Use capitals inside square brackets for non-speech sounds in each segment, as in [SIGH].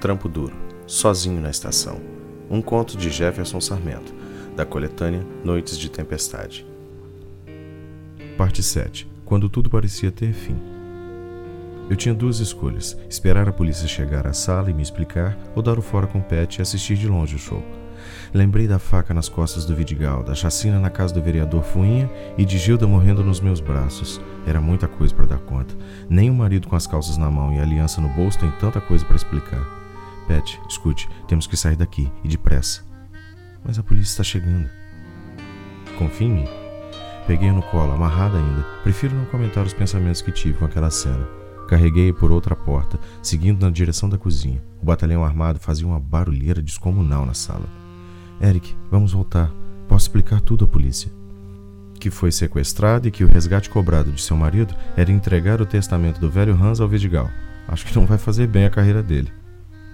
Trampo Duro, Sozinho na Estação. Um conto de Jefferson Sarmento, da coletânea Noites de Tempestade. Parte 7. Quando tudo parecia ter fim. Eu tinha duas escolhas: esperar a polícia chegar à sala e me explicar, ou dar o fora com o Pet e assistir de longe o show. Lembrei da faca nas costas do Vidigal, da chacina na casa do vereador Fuinha e de Gilda morrendo nos meus braços. Era muita coisa para dar conta. Nem o marido com as calças na mão e a aliança no bolso tem tanta coisa para explicar. Pet, escute, temos que sair daqui e depressa. Mas a polícia está chegando. Confie em mim. Peguei no colo, amarrada ainda. Prefiro não comentar os pensamentos que tive com aquela cena. Carreguei por outra porta, seguindo na direção da cozinha. O batalhão armado fazia uma barulheira descomunal na sala. Eric, vamos voltar. Posso explicar tudo à polícia. Que foi sequestrado e que o resgate cobrado de seu marido era entregar o testamento do velho Hans ao Vidigal. Acho que não vai fazer bem a carreira dele.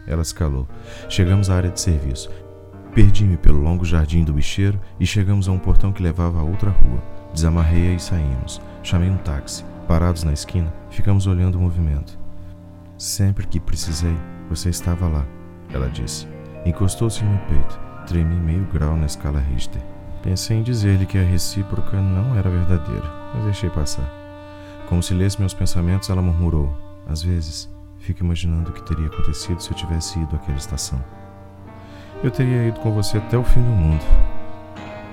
Ela se calou. Chegamos à área de serviço. Perdi-me pelo longo jardim do bicheiro e chegamos a um portão que levava a outra rua. Desamarrei-a e saímos. Chamei um táxi. Parados na esquina, ficamos olhando o movimento. Sempre que precisei, você estava lá, ela disse. Encostou-se no meu peito. Tremi meio grau na escala Richter. Pensei em dizer-lhe que a recíproca não era verdadeira, mas deixei passar. Como se lesse meus pensamentos, ela murmurou: Às vezes, fico imaginando o que teria acontecido se eu tivesse ido àquela estação. Eu teria ido com você até o fim do mundo.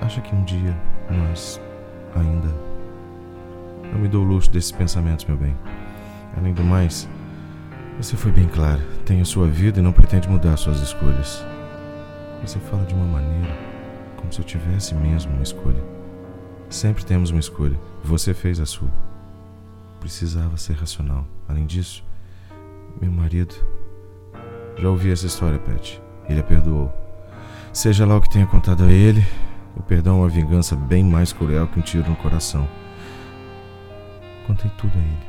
Acha que um dia nós ainda. Não me dou o luxo desses pensamentos, meu bem. Além do mais, você foi bem clara. Tem a sua vida e não pretende mudar suas escolhas. Você fala de uma maneira como se eu tivesse mesmo uma escolha. Sempre temos uma escolha. Você fez a sua. Precisava ser racional. Além disso, meu marido. Já ouvi essa história, Pet. Ele a perdoou. Seja lá o que tenha contado a ele, o perdão é uma vingança bem mais cruel que um tiro no coração. Contei tudo a ele.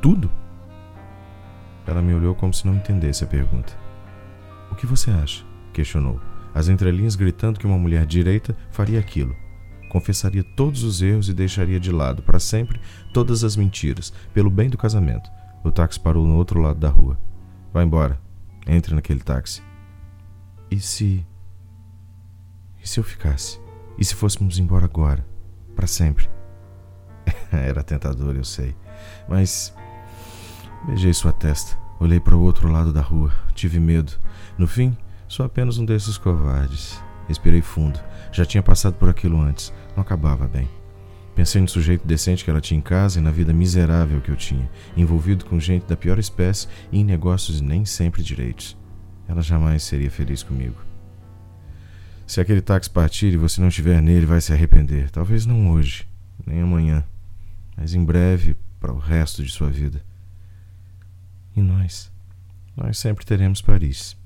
Tudo? Ela me olhou como se não entendesse a pergunta. O que você acha? questionou, as entrelinhas gritando que uma mulher direita faria aquilo. Confessaria todos os erros e deixaria de lado, para sempre, todas as mentiras, pelo bem do casamento. O táxi parou no outro lado da rua. Vá embora. Entre naquele táxi. E se. E se eu ficasse? E se fôssemos embora agora? Para sempre? [LAUGHS] Era tentador, eu sei. Mas. Beijei sua testa. Olhei para o outro lado da rua. Tive medo. No fim, Sou apenas um desses covardes. Respirei fundo. Já tinha passado por aquilo antes. Não acabava bem. Pensei no sujeito decente que ela tinha em casa e na vida miserável que eu tinha, envolvido com gente da pior espécie e em negócios nem sempre direitos. Ela jamais seria feliz comigo. Se aquele táxi partir e você não estiver nele, vai se arrepender. Talvez não hoje, nem amanhã, mas em breve para o resto de sua vida. E nós? Nós sempre teremos Paris.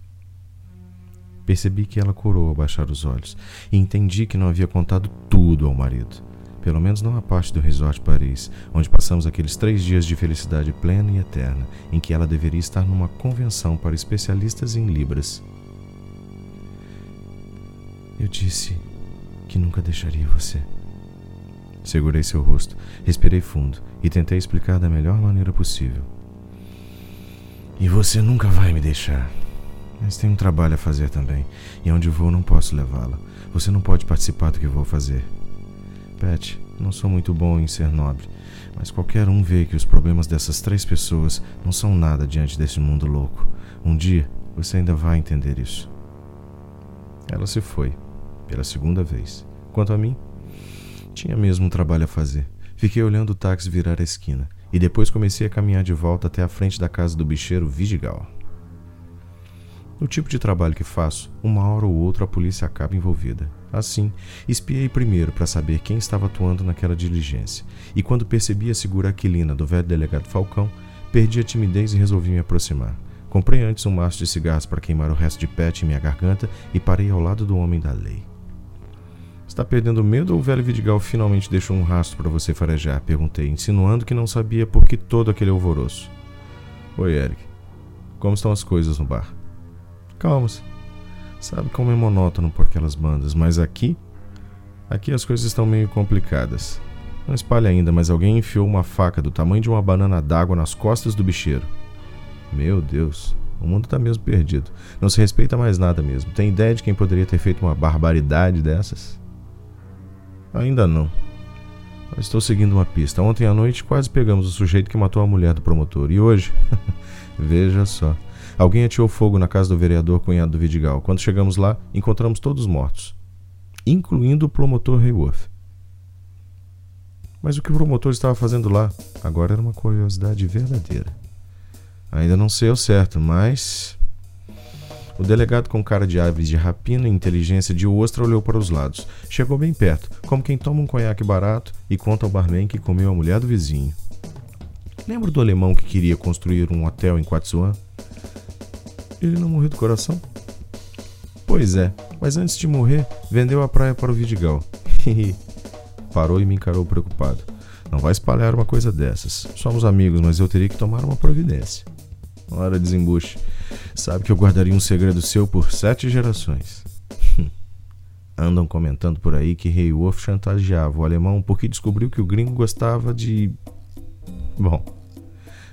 Percebi que ela corou ao baixar os olhos e entendi que não havia contado tudo ao marido. Pelo menos não a parte do resort Paris, onde passamos aqueles três dias de felicidade plena e eterna, em que ela deveria estar numa convenção para especialistas em Libras. Eu disse que nunca deixaria você. Segurei seu rosto, respirei fundo e tentei explicar da melhor maneira possível. E você nunca vai me deixar. Mas tem um trabalho a fazer também, e onde vou não posso levá-la. Você não pode participar do que vou fazer. Pet, não sou muito bom em ser nobre, mas qualquer um vê que os problemas dessas três pessoas não são nada diante desse mundo louco. Um dia você ainda vai entender isso. Ela se foi, pela segunda vez. Quanto a mim, tinha mesmo um trabalho a fazer. Fiquei olhando o táxi virar a esquina e depois comecei a caminhar de volta até a frente da casa do bicheiro Vidigal. No tipo de trabalho que faço, uma hora ou outra a polícia acaba envolvida. Assim, espiei primeiro para saber quem estava atuando naquela diligência, e quando percebi a segura aquilina do velho delegado Falcão, perdi a timidez e resolvi me aproximar. Comprei antes um maço de cigarros para queimar o resto de pet em minha garganta e parei ao lado do homem da lei. Está perdendo medo ou o velho Vidigal finalmente deixou um rastro para você farejar? Perguntei, insinuando que não sabia por que todo aquele alvoroço. Oi, Eric. Como estão as coisas no bar? Calmas. Sabe como é monótono por aquelas bandas, mas aqui. Aqui as coisas estão meio complicadas. Não espalha ainda, mas alguém enfiou uma faca do tamanho de uma banana d'água nas costas do bicheiro. Meu Deus, O mundo está mesmo perdido. Não se respeita mais nada mesmo. Tem ideia de quem poderia ter feito uma barbaridade dessas? Ainda não. Mas estou seguindo uma pista. Ontem à noite quase pegamos o sujeito que matou a mulher do promotor. E hoje, [LAUGHS] veja só. Alguém atirou fogo na casa do vereador cunhado do Vidigal. Quando chegamos lá, encontramos todos mortos, incluindo o promotor Hayworth. Mas o que o promotor estava fazendo lá agora era uma curiosidade verdadeira. Ainda não sei ao certo, mas. O delegado, com cara de aves de rapina e inteligência de ostra, olhou para os lados. Chegou bem perto, como quem toma um conhaque barato e conta ao barman que comeu a mulher do vizinho. Lembra do alemão que queria construir um hotel em Quatsuan? Ele não morreu do coração? Pois é, mas antes de morrer, vendeu a praia para o Vidigal. [LAUGHS] Parou e me encarou preocupado. Não vai espalhar uma coisa dessas. Somos amigos, mas eu teria que tomar uma providência. Ora, desembuche. Sabe que eu guardaria um segredo seu por sete gerações. [LAUGHS] Andam comentando por aí que Rei Wolf chantageava o alemão porque descobriu que o gringo gostava de. Bom,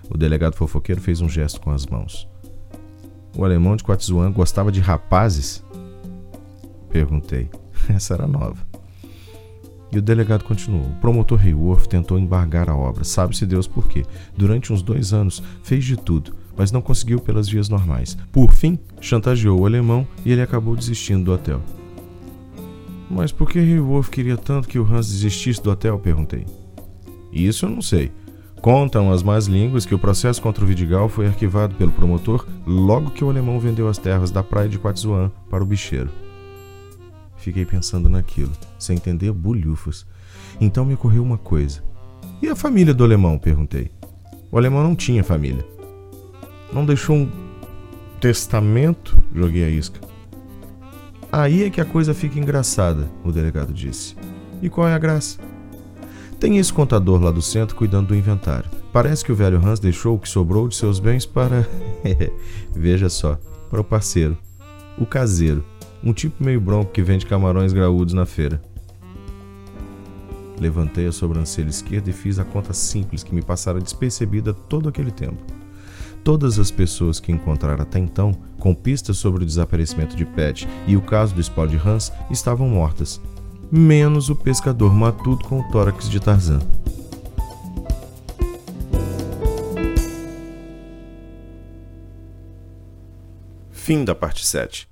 o delegado fofoqueiro fez um gesto com as mãos. O alemão de Quatzuan gostava de rapazes? Perguntei. [LAUGHS] Essa era nova. E o delegado continuou. O promotor Hayworth tentou embargar a obra, sabe-se Deus por quê. Durante uns dois anos fez de tudo, mas não conseguiu pelas vias normais. Por fim, chantageou o alemão e ele acabou desistindo do hotel. Mas por que Hayworth queria tanto que o Hans desistisse do hotel? perguntei. Isso eu não sei. Contam as más línguas que o processo contra o Vidigal foi arquivado pelo promotor logo que o alemão vendeu as terras da praia de Quatzuan para o bicheiro. Fiquei pensando naquilo, sem entender bulhufas. Então me ocorreu uma coisa. E a família do alemão? perguntei. O alemão não tinha família. Não deixou um testamento? Joguei a isca. Aí é que a coisa fica engraçada, o delegado disse. E qual é a graça? Tem esse contador lá do centro cuidando do inventário. Parece que o velho Hans deixou o que sobrou de seus bens para. [LAUGHS] Veja só, para o parceiro, o caseiro, um tipo meio bronco que vende camarões graúdos na feira. Levantei a sobrancelha esquerda e fiz a conta simples que me passara despercebida todo aquele tempo. Todas as pessoas que encontrara até então, com pistas sobre o desaparecimento de Pet e o caso do spawn de Hans, estavam mortas, menos o pescador matuto com o tórax de Tarzan. Fim da parte 7.